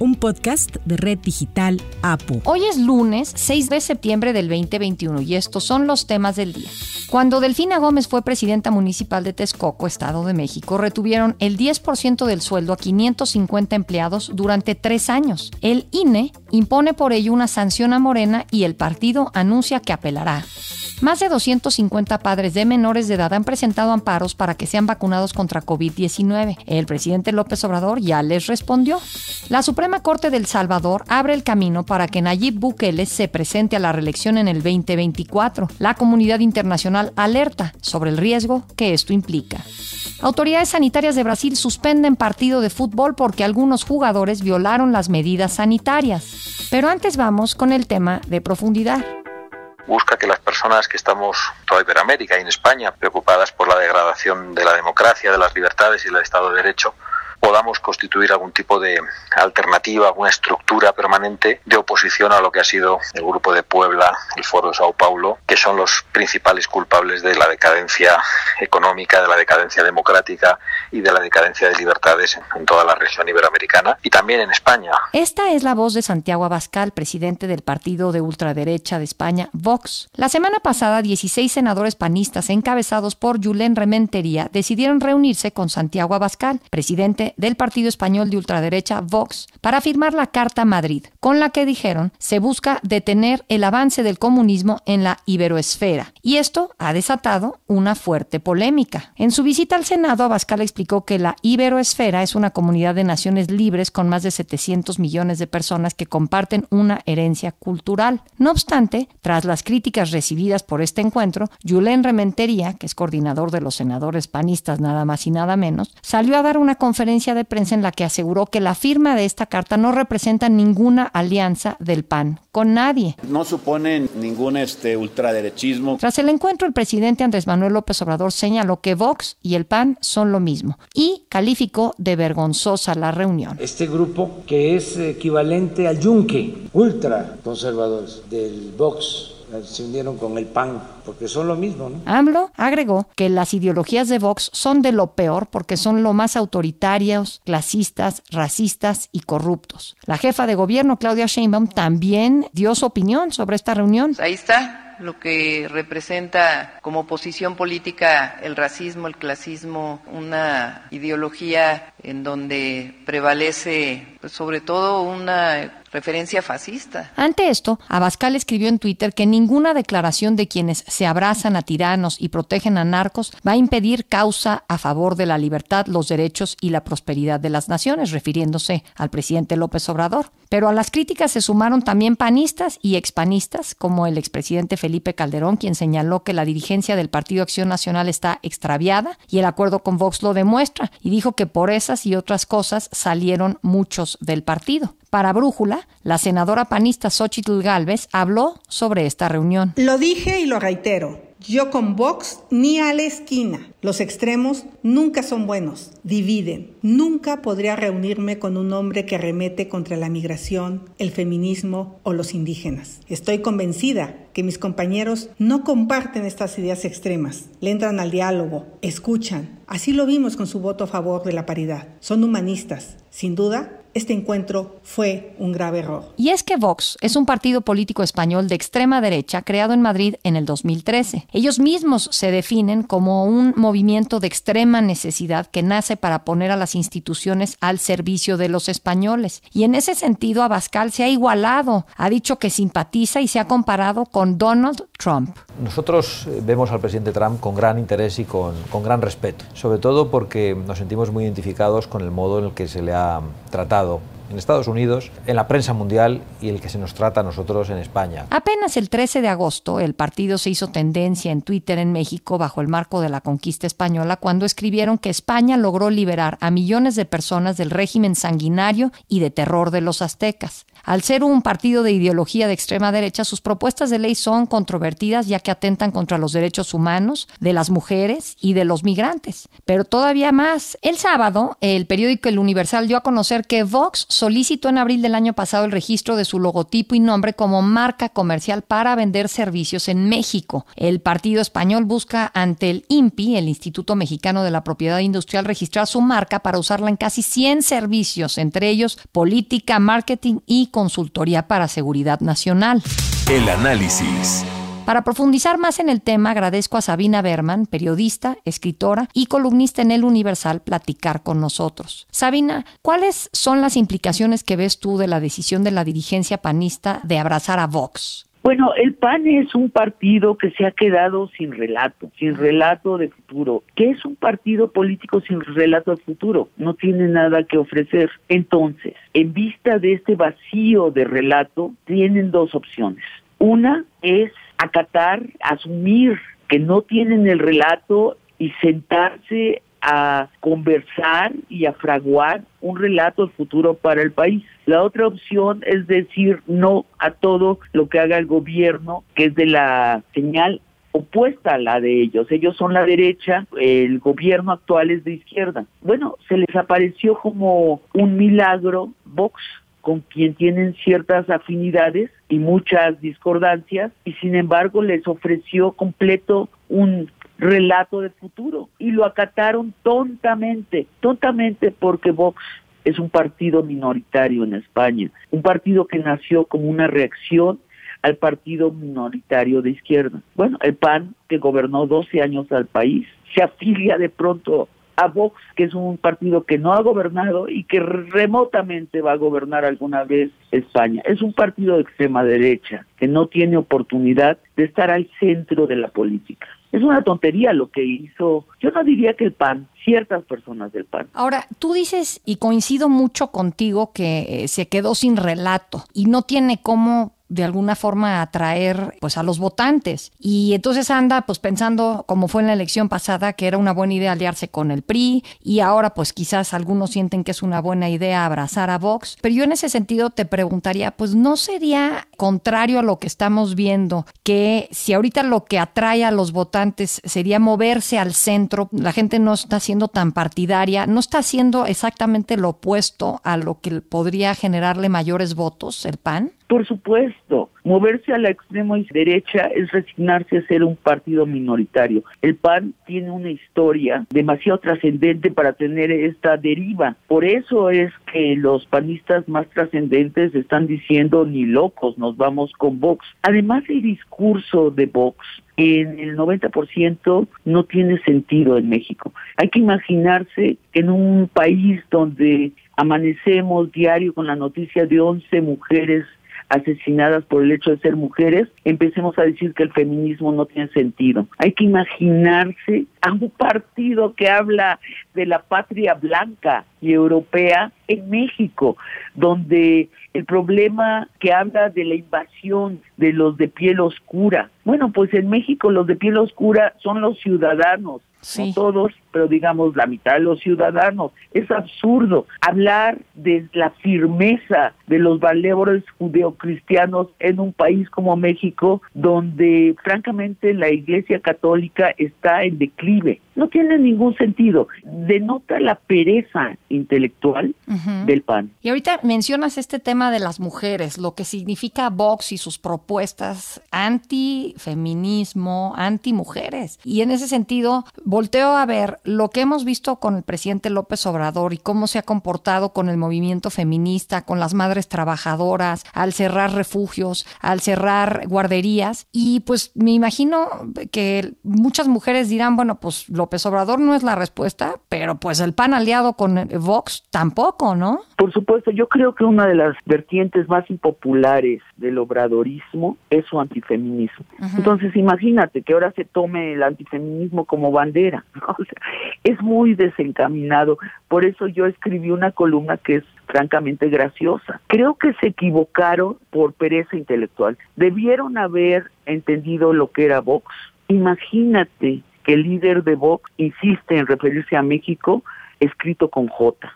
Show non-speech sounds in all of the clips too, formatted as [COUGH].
un podcast de Red Digital APU. Hoy es lunes 6 de septiembre del 2021 y estos son los temas del día. Cuando Delfina Gómez fue presidenta municipal de Texcoco, Estado de México, retuvieron el 10% del sueldo a 550 empleados durante tres años. El INE impone por ello una sanción a Morena y el partido anuncia que apelará. Más de 250 padres de menores de edad han presentado amparos para que sean vacunados contra COVID-19. El presidente López Obrador ya les respondió. La Suprema Corte del Salvador abre el camino para que Nayib Bukele se presente a la reelección en el 2024. La comunidad internacional alerta sobre el riesgo que esto implica. Autoridades sanitarias de Brasil suspenden partido de fútbol porque algunos jugadores violaron las medidas sanitarias. Pero antes vamos con el tema de profundidad busca que las personas que estamos toda Iberoamérica y en España preocupadas por la degradación de la democracia, de las libertades y del Estado de Derecho, podamos constituir algún tipo de alternativa, alguna estructura permanente de oposición a lo que ha sido el Grupo de Puebla, el Foro de Sao Paulo, que son los principales culpables de la decadencia económica, de la decadencia democrática y de la decadencia de libertades en, toda la región iberoamericana y también en España. Esta es la voz de Santiago Abascal, presidente del partido de ultraderecha de España, Vox. La semana pasada, 16 senadores panistas encabezados por Julen Rementería decidieron reunirse con Santiago Abascal, presidente del partido español de ultraderecha Vox para firmar la Carta Madrid, con la que dijeron se busca detener el avance del comunismo en la iberoesfera. Y esto ha desatado una fuerte polémica. En su visita al Senado, Abascal explicó que la iberoesfera es una comunidad de naciones libres con más de 700 millones de personas que comparten una herencia cultural. No obstante, tras las críticas recibidas por este encuentro, Julen Rementería, que es coordinador de los senadores panistas nada más y nada menos, salió a dar una conferencia de prensa en la que aseguró que la firma de esta carta no representa ninguna alianza del PAN con nadie. No supone ningún este, ultraderechismo. Tras el encuentro, el presidente Andrés Manuel López Obrador señaló que Vox y el PAN son lo mismo y calificó de vergonzosa la reunión. Este grupo, que es equivalente al yunque ultraconservadores del Vox, se unieron con el PAN, porque son lo mismo. ¿no? AMLO agregó que las ideologías de Vox son de lo peor porque son lo más autoritarios, clasistas, racistas y corruptos. La jefa de gobierno, Claudia Sheinbaum, también dio su opinión sobre esta reunión. Ahí está lo que representa como posición política el racismo, el clasismo, una ideología en donde prevalece pues, sobre todo una referencia fascista. Ante esto, Abascal escribió en Twitter que ninguna declaración de quienes se abrazan a tiranos y protegen a narcos va a impedir causa a favor de la libertad, los derechos y la prosperidad de las naciones, refiriéndose al presidente López Obrador. Pero a las críticas se sumaron también panistas y expanistas, como el expresidente Felipe Calderón, quien señaló que la dirigencia del Partido Acción Nacional está extraviada y el acuerdo con Vox lo demuestra, y dijo que por esas y otras cosas salieron muchos del partido. Para Brújula, la senadora panista Xochitl Gálvez habló sobre esta reunión. Lo dije y lo reitero. Yo con Vox ni a la esquina. Los extremos nunca son buenos, dividen. Nunca podría reunirme con un hombre que remete contra la migración, el feminismo o los indígenas. Estoy convencida que mis compañeros no comparten estas ideas extremas. Le entran al diálogo, escuchan. Así lo vimos con su voto a favor de la paridad. Son humanistas. Sin duda, este encuentro fue un grave error. Y es que Vox es un partido político español de extrema derecha creado en Madrid en el 2013. Ellos mismos se definen como un movimiento de extrema necesidad que nace para poner a las instituciones al servicio de los españoles. Y en ese sentido, Abascal se ha igualado, ha dicho que simpatiza y se ha comparado con Donald Trump. Nosotros eh, vemos al presidente Trump con gran interés y con, con gran respeto, sobre todo porque nos sentimos muy identificados con el modo en el que se le ha tratado Estado en Estados Unidos, en la prensa mundial y el que se nos trata a nosotros en España. Apenas el 13 de agosto, el partido se hizo tendencia en Twitter en México bajo el marco de la conquista española cuando escribieron que España logró liberar a millones de personas del régimen sanguinario y de terror de los aztecas. Al ser un partido de ideología de extrema derecha, sus propuestas de ley son controvertidas ya que atentan contra los derechos humanos de las mujeres y de los migrantes. Pero todavía más, el sábado, el periódico El Universal dio a conocer que Vox solicitó en abril del año pasado el registro de su logotipo y nombre como marca comercial para vender servicios en México. El partido español busca ante el INPI, el Instituto Mexicano de la Propiedad Industrial, registrar su marca para usarla en casi 100 servicios, entre ellos política, marketing y consultoría para seguridad nacional. El análisis. Para profundizar más en el tema, agradezco a Sabina Berman, periodista, escritora y columnista en El Universal, platicar con nosotros. Sabina, ¿cuáles son las implicaciones que ves tú de la decisión de la dirigencia panista de abrazar a Vox? Bueno, el PAN es un partido que se ha quedado sin relato, sin relato de futuro. ¿Qué es un partido político sin relato de futuro? No tiene nada que ofrecer. Entonces, en vista de este vacío de relato, tienen dos opciones. Una es acatar, asumir que no tienen el relato y sentarse a conversar y a fraguar un relato futuro para el país. La otra opción es decir no a todo lo que haga el gobierno, que es de la señal opuesta a la de ellos. Ellos son la derecha, el gobierno actual es de izquierda. Bueno, se les apareció como un milagro Vox con quien tienen ciertas afinidades y muchas discordancias y sin embargo les ofreció completo un relato de futuro y lo acataron tontamente, tontamente porque Vox es un partido minoritario en España, un partido que nació como una reacción al partido minoritario de izquierda. Bueno, el PAN, que gobernó 12 años al país, se afilia de pronto a Vox, que es un partido que no ha gobernado y que remotamente va a gobernar alguna vez España. Es un partido de extrema derecha que no tiene oportunidad de estar al centro de la política. Es una tontería lo que hizo, yo no diría que el PAN, ciertas personas del PAN. Ahora, tú dices, y coincido mucho contigo, que eh, se quedó sin relato y no tiene cómo de alguna forma atraer pues a los votantes. Y entonces anda pues pensando como fue en la elección pasada que era una buena idea aliarse con el PRI y ahora pues quizás algunos sienten que es una buena idea abrazar a Vox. Pero yo en ese sentido te preguntaría pues no sería contrario a lo que estamos viendo que si ahorita lo que atrae a los votantes sería moverse al centro la gente no está siendo tan partidaria no está haciendo exactamente lo opuesto a lo que podría generarle mayores votos el PAN por supuesto, moverse a la extrema derecha es resignarse a ser un partido minoritario. El PAN tiene una historia demasiado trascendente para tener esta deriva. Por eso es que los panistas más trascendentes están diciendo ni locos, nos vamos con Vox. Además, el discurso de Vox en el 90% no tiene sentido en México. Hay que imaginarse en un país donde amanecemos diario con la noticia de 11 mujeres asesinadas por el hecho de ser mujeres, empecemos a decir que el feminismo no tiene sentido. Hay que imaginarse a un partido que habla de la patria blanca y europea en México, donde el problema que habla de la invasión de los de piel oscura. Bueno, pues en México los de piel oscura son los ciudadanos, no todos, pero digamos la mitad de los ciudadanos. Es absurdo hablar de la firmeza de los valores judeocristianos en un país como México, donde francamente la Iglesia Católica está en declive. No tiene ningún sentido. Denota la pereza intelectual del PAN. Y ahorita mencionas este tema de las mujeres, lo que significa Vox y sus propuestas anti-feminismo, anti-mujeres. Y en ese sentido, volteo a ver lo que hemos visto con el presidente López Obrador y cómo se ha comportado con el movimiento feminista, con las madres trabajadoras, al cerrar refugios, al cerrar guarderías. Y pues me imagino que muchas mujeres dirán, bueno, pues López Obrador no es la respuesta, pero pues el PAN aliado con Vox tampoco, ¿no? Por supuesto, yo creo que una de las vertientes más impopulares del obradorismo es su antifeminismo. Entonces, imagínate que ahora se tome el antifeminismo como bandera. [LAUGHS] es muy desencaminado. Por eso yo escribí una columna que es francamente graciosa. Creo que se equivocaron por pereza intelectual. Debieron haber entendido lo que era Vox. Imagínate que el líder de Vox insiste en referirse a México escrito con J.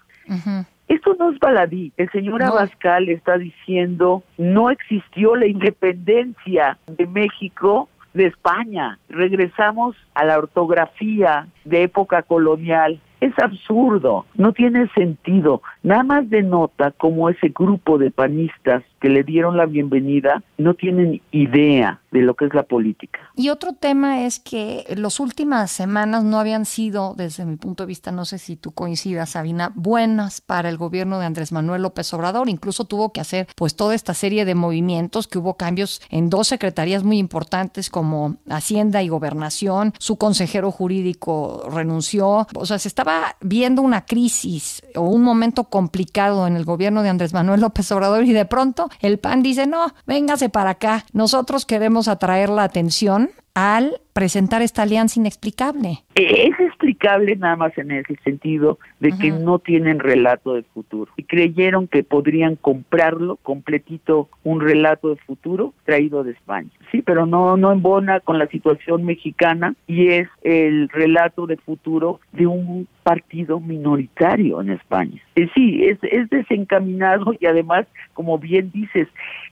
Esto no es baladí. El señor Abascal está diciendo no existió la independencia de México de España. Regresamos a la ortografía de época colonial. Es absurdo, no tiene sentido. Nada más denota cómo ese grupo de panistas que le dieron la bienvenida no tienen idea de lo que es la política. Y otro tema es que las últimas semanas no habían sido, desde mi punto de vista, no sé si tú coincidas, Sabina, buenas para el gobierno de Andrés Manuel López Obrador. Incluso tuvo que hacer pues toda esta serie de movimientos, que hubo cambios en dos secretarías muy importantes como Hacienda y Gobernación. Su consejero jurídico renunció. O sea, se estaba viendo una crisis o un momento complicado en el gobierno de Andrés Manuel López Obrador y de pronto el PAN dice, no, véngase para acá, nosotros queremos atraer la atención al presentar esta alianza inexplicable. Es explicable nada más en ese sentido de que no tienen relato de futuro y creyeron que podrían comprarlo completito un relato de futuro traído de España. Sí, pero no no embona con la situación mexicana y es el relato de futuro de un partido minoritario en España. Eh, sí, es, es desencaminado y además, como bien dices,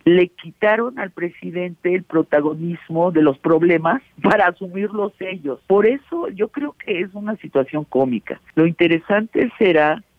le quitaron al presidente el protagonismo de los problemas para asumirlos ellos. Por eso yo creo que es una situación cómica. Lo interesante será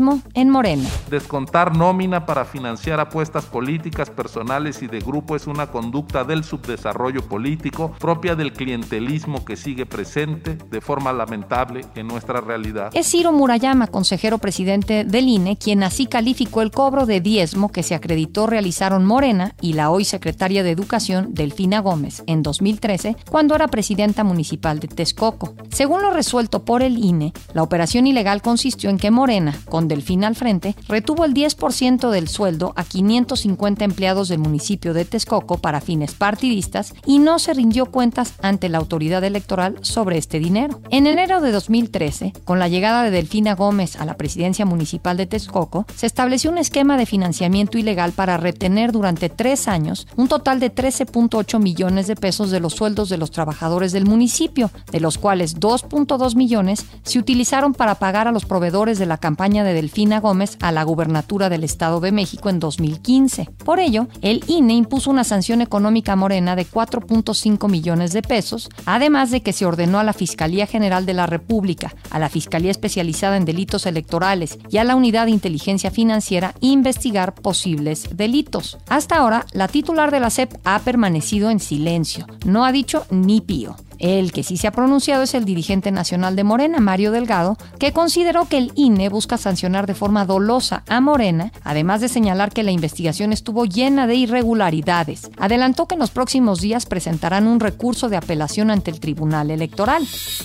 Diezmo en Morena. Descontar nómina para financiar apuestas políticas personales y de grupo es una conducta del subdesarrollo político propia del clientelismo que sigue presente de forma lamentable en nuestra realidad. Es Ciro Murayama, consejero presidente del INE, quien así calificó el cobro de diezmo que se acreditó realizaron Morena y la hoy secretaria de Educación, Delfina Gómez, en 2013, cuando era presidenta municipal de Texcoco. Según lo resuelto por el INE, la operación ilegal consistió en que Morena, con Delfín al frente, retuvo el 10% del sueldo a 550 empleados del municipio de Texcoco para fines partidistas y no se rindió cuentas ante la autoridad electoral sobre este dinero. En enero de 2013, con la llegada de Delfina Gómez a la presidencia municipal de Texcoco, se estableció un esquema de financiamiento ilegal para retener durante tres años un total de 13.8 millones de pesos de los sueldos de los trabajadores del municipio, de los cuales 2.2 millones se utilizaron para pagar a los proveedores de la campaña de Delfina Gómez a la gubernatura del Estado de México en 2015. Por ello, el INE impuso una sanción económica morena de 4.5 millones de pesos, además de que se ordenó a la Fiscalía General de la República, a la Fiscalía Especializada en Delitos Electorales y a la Unidad de Inteligencia Financiera investigar posibles delitos. Hasta ahora, la titular de la SEP ha permanecido en silencio, no ha dicho ni pío. El que sí se ha pronunciado es el dirigente nacional de Morena, Mario Delgado, que consideró que el INE busca sancionar de forma dolosa a Morena, además de señalar que la investigación estuvo llena de irregularidades. Adelantó que en los próximos días presentarán un recurso de apelación ante el Tribunal Electoral.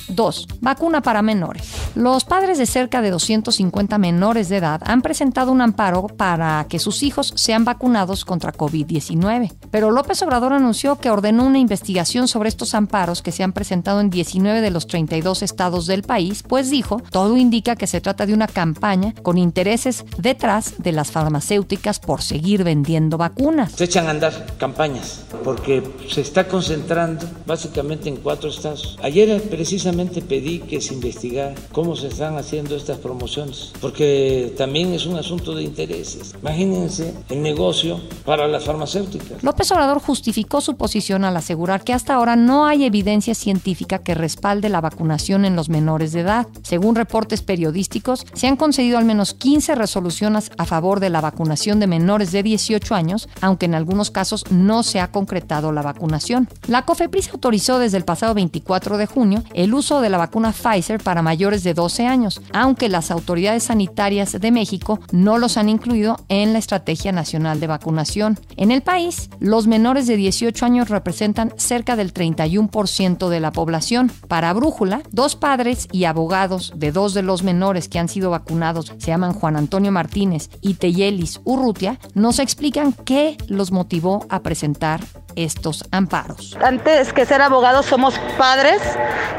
2. Vacuna para menores. Los padres de cerca de 250 menores de edad han presentado un amparo para que sus hijos sean vacunados contra COVID-19. Pero López Obrador anunció que ordenó una investigación sobre estos amparos que se han presentado en 19 de los 32 estados del país, pues dijo, todo indica que se trata de una campaña con intereses detrás de las farmacéuticas por seguir vendiendo vacunas. Se echan a andar campañas porque se está concentrando básicamente en cuatro estados. Ayer precisamente pedí que se investigara cómo se están haciendo estas promociones, porque también es un asunto de intereses. Imagínense el negocio para las farmacéuticas. López Obrador justificó su posición al asegurar que hasta ahora no hay evidencia científica que respalde la vacunación en los menores de edad. Según reportes periodísticos, se han concedido al menos 15 resoluciones a favor de la vacunación de menores de 18 años, aunque en algunos casos no se ha concretado la vacunación. La COFEPRIS autorizó desde el pasado 24 de junio el uso de la vacuna Pfizer para mayores de 12 años, aunque las autoridades sanitarias de México no los han incluido en la Estrategia Nacional de Vacunación. En el país, los menores de 18 años representan cerca del 31% de la población. Para Brújula, dos padres y abogados de dos de los menores que han sido vacunados, se llaman Juan Antonio Martínez y Teyelis Urrutia, nos explican qué los motivó a presentar estos amparos. Antes que ser abogados somos padres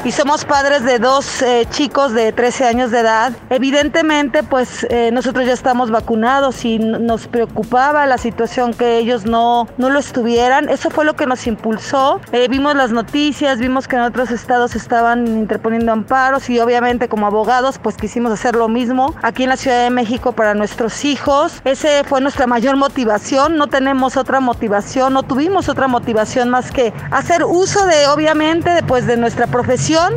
y somos padres de dos eh, chicos de 13 años de edad. Evidentemente, pues eh, nosotros ya estamos vacunados y nos preocupaba la situación que ellos no, no lo estuvieran. Eso fue lo que nos impulsó. Eh, vimos las noticias, vimos que en otros estados estaban interponiendo amparos y obviamente como abogados pues quisimos hacer lo mismo aquí en la Ciudad de México para nuestros hijos. Ese fue nuestra mayor motivación. No tenemos otra motivación, no tuvimos otra motivación más que hacer uso de obviamente pues de nuestra profesión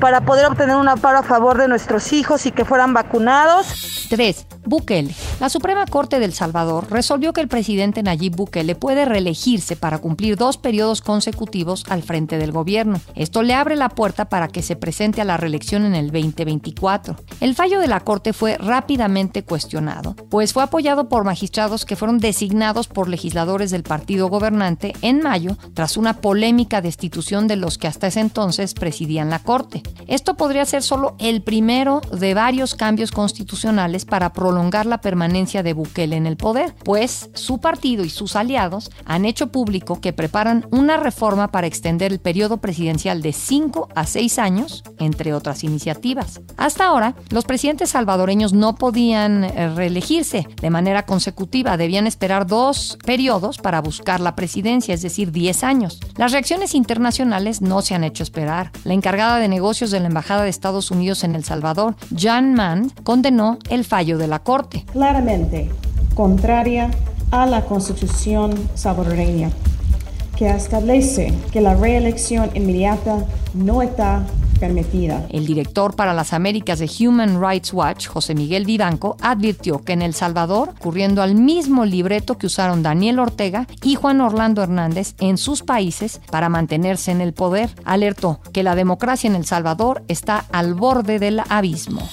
para poder obtener un amparo a favor de nuestros hijos y que fueran vacunados. 3. Bukele. La Suprema Corte del Salvador resolvió que el presidente Nayib Bukele puede reelegirse para cumplir dos periodos consecutivos al frente del gobierno. Esto le abre la puerta para que se presente a la reelección en el 2024. El fallo de la Corte fue rápidamente cuestionado, pues fue apoyado por magistrados que fueron designados por legisladores del partido gobernante en mayo tras una polémica destitución de los que hasta ese entonces presidían la Corte. Esto podría ser solo el primero de varios cambios constitucionales para prolongar la permanencia de Bukele en el poder, pues su partido y sus aliados han hecho público que preparan una reforma para extender el periodo presidencial de 5 a 6 años, entre otras iniciativas. Hasta ahora, los presidentes salvadoreños no podían eh, reelegirse de manera consecutiva, debían esperar dos periodos para buscar la presidencia, es decir, 10 años. Las reacciones internacionales no se han hecho esperar. La encargada de negocios de la Embajada de Estados Unidos en El Salvador, Jan Mann, condenó el fallo de la Corte. Claramente contraria a la Constitución salvadoreña, que establece que la reelección inmediata no está El director para las Américas de Human Rights Watch, José Miguel Vivanco, advirtió que en El Salvador, ocurriendo al mismo libreto que usaron Daniel Ortega y Juan Orlando Hernández en sus países para mantenerse en el poder, alertó que la democracia en El Salvador está al borde del abismo.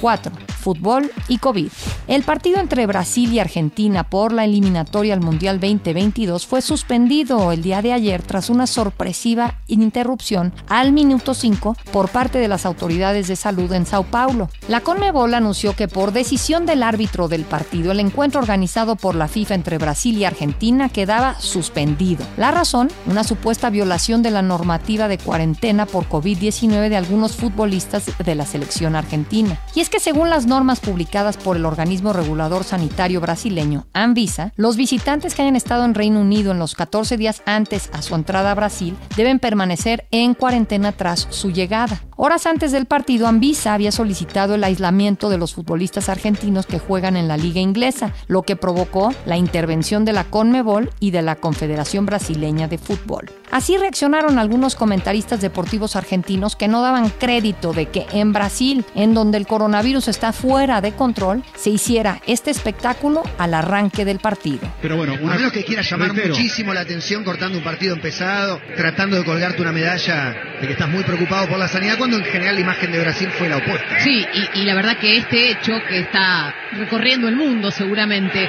4. Fútbol y COVID. El partido entre Brasil y Argentina por la eliminatoria al Mundial 2022 fue suspendido el día de ayer tras una sorpresiva interrupción al minuto 5 por parte de las autoridades de salud en Sao Paulo. La Conmebol anunció que por decisión del árbitro del partido, el encuentro organizado por la FIFA entre Brasil y Argentina quedaba suspendido. La razón, una supuesta violación de la normativa de cuarentena por COVID-19 de algunos futbolistas de la selección argentina. Y es que según las normas publicadas por el organismo regulador sanitario brasileño, Anvisa, los visitantes que hayan estado en Reino Unido en los 14 días antes a su entrada a Brasil deben permanecer en cuarentena tras su llegada. Horas antes del partido, Anvisa había solicitado el aislamiento de los futbolistas argentinos que juegan en la liga inglesa, lo que provocó la intervención de la CONMEBOL y de la Confederación Brasileña de Fútbol. Así reaccionaron algunos comentaristas deportivos argentinos que no daban crédito de que en Brasil, en donde el coronavirus está fuera de control, se hiciera este espectáculo al arranque del partido. Pero bueno, a menos que quieras llamar muchísimo la atención cortando un partido empezado, tratando de colgarte una medalla de que estás muy preocupado por la sanidad, cuando en general la imagen de Brasil fue la opuesta. Sí, y, y la verdad que este hecho que está recorriendo el mundo seguramente